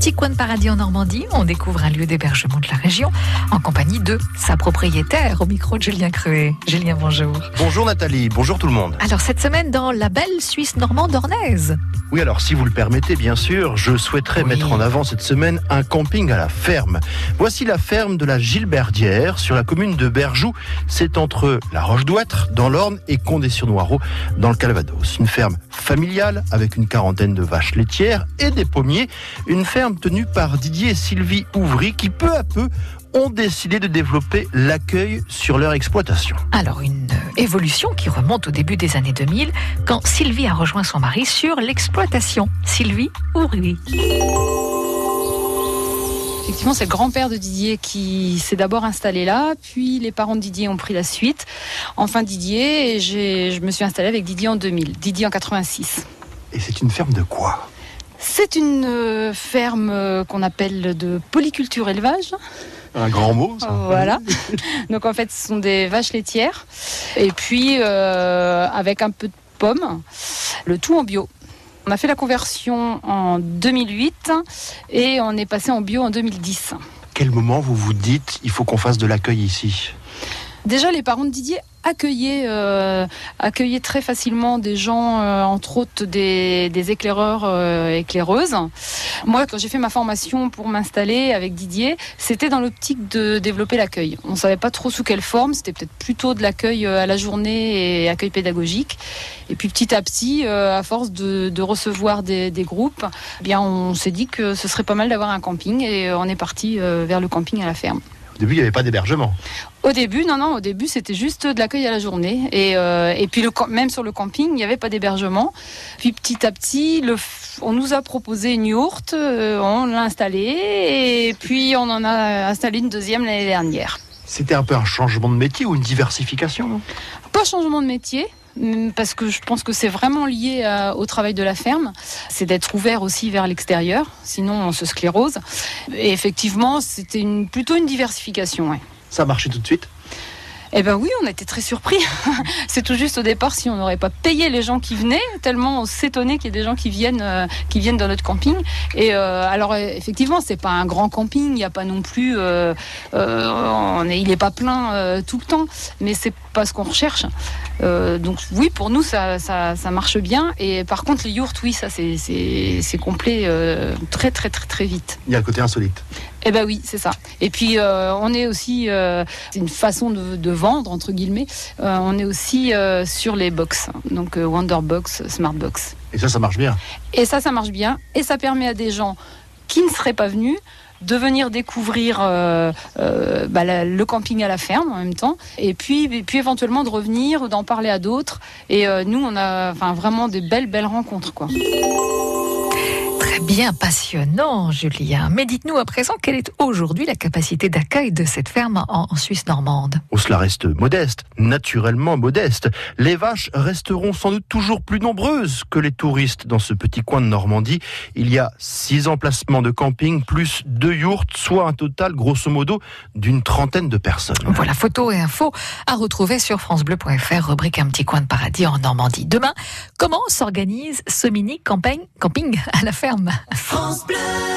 petit coin de paradis en Normandie. On découvre un lieu d'hébergement de la région en compagnie de sa propriétaire au micro de Julien Cruet. Julien, bonjour. Bonjour Nathalie, bonjour tout le monde. Alors cette semaine dans la belle Suisse normande ornaise. Oui, alors si vous le permettez, bien sûr, je souhaiterais Oui. mettre en avant cette semaine un camping à la ferme. Voici la ferme de la Gilberdière sur la commune de Berjoux. C'est entre la Roche-d'Ouêtre dans l'Orne et Condé-sur-Noireau dans le Calvados. Une ferme familiale avec une quarantaine de vaches laitières et des pommiers. Une ferme tenue par Didier et Sylvie Ouvry qui peu à peu ont décidé de développer l'accueil sur leur exploitation. Alors une euh, évolution qui remonte au début des années 2000 quand Sylvie a rejoint son mari sur l'exploitation. Sylvie Ouvry. Effectivement, c'est le grand-père de Didier qui s'est d'abord installé là, puis les parents de Didier ont pris la suite. Enfin, Didier, et je me suis installée avec Didier en 2000, Didier en 86. Et c'est une ferme de quoi? C'est une euh, ferme euh, qu'on appelle de polyculture élevage. Un grand mot, ça. Voilà. Donc en fait, ce sont des vaches laitières. Et puis euh, avec un peu de pommes, le tout en bio. On a fait la conversion en 2008 et on est passé en bio en 2010. quel moment vous vous dites il faut qu'on fasse de l'accueil ici? Déjà, les parents de Didier accueillaient, euh, très facilement des gens, euh, entre autres des, éclaireurs, euh, éclaireuses. Moi, quand j'ai fait ma formation pour m'installer avec Didier, c'était dans l'optique de développer l'accueil. On ne savait pas trop sous quelle forme, c'était peut-être plutôt de l'accueil euh, à la journée et accueil pédagogique. Et puis petit à petit, à force de, recevoir des, groupes, eh bien, on s'est dit que ce serait pas mal d'avoir un camping et on est parti vers le camping à la ferme. Au début, il n'y avait pas d'hébergement. Au début, non, non, au début, c'était juste de l'accueil à la journée. Et, euh, et puis, le, même sur le camping, il n'y avait pas d'hébergement. Puis, petit à petit, le, on nous a proposé une yourte, euh, on l'a installée, et puis on en a installé une deuxième l'année dernière. C'était un peu un changement de métier ou une diversification Pas changement de métier. Hum, Parce que je pense que c'est vraiment lié à- au travail de la ferme, c'est d'être ouvert aussi vers l'extérieur, sinon on se sclérose. Et effectivement, c'était une, plutôt une diversification. Ça a marché tout de suite? Eh ben oui, on été très surpris. c'est tout juste au départ si on n'aurait pas payé les gens qui venaient, tellement on s'étonnait qu'il y ait des gens qui viennent, euh, qui viennent dans notre camping. Et euh, alors euh, effectivement, c'est pas un grand camping, il n'y a pas non plus, euh, est, il n'est pas plein tout le temps, mais c'est pas ce qu'on recherche. Donc oui, pour nous ça, ça, marche bien. Et par contre les yourtes, oui, ça c'est complet très très très très vite. Il y a un côté insolite. Eh ben oui, c'est ça. Et puis euh, on est aussi, euh, c'est une façon de, de vendre entre guillemets. Euh, on est aussi sur les box, donc Wonderbox, Smartbox. Et ça, ça marche bien. Et ça, ça marche bien. Et ça permet à des gens qui ne seraient pas venus de venir découvrir euh, euh, bah, la- le camping à la ferme en même temps, et puis, et puis éventuellement de revenir ou d'en parler à d'autres. Et euh, nous, on a enfin, vraiment des belles, belles rencontres. Quoi. Bien, passionnant, Julien. Mais dites-nous à présent quelle est aujourd'hui la capacité d'accueil de cette ferme en, en Suisse normande? Oh, cela reste modeste, naturellement modeste. Les vaches resteront sans doute toujours plus nombreuses que les touristes dans ce petit coin de Normandie. Il y a six emplacements de camping plus deux yourtes, soit un total, grosso modo, d'une trentaine de personnes. Voilà, photos et infos à retrouver sur francebleu.fr, rubrique Un petit coin de paradis en Normandie. Demain, comment s'organise ce mini campagne, camping à la ferme? France Bleu.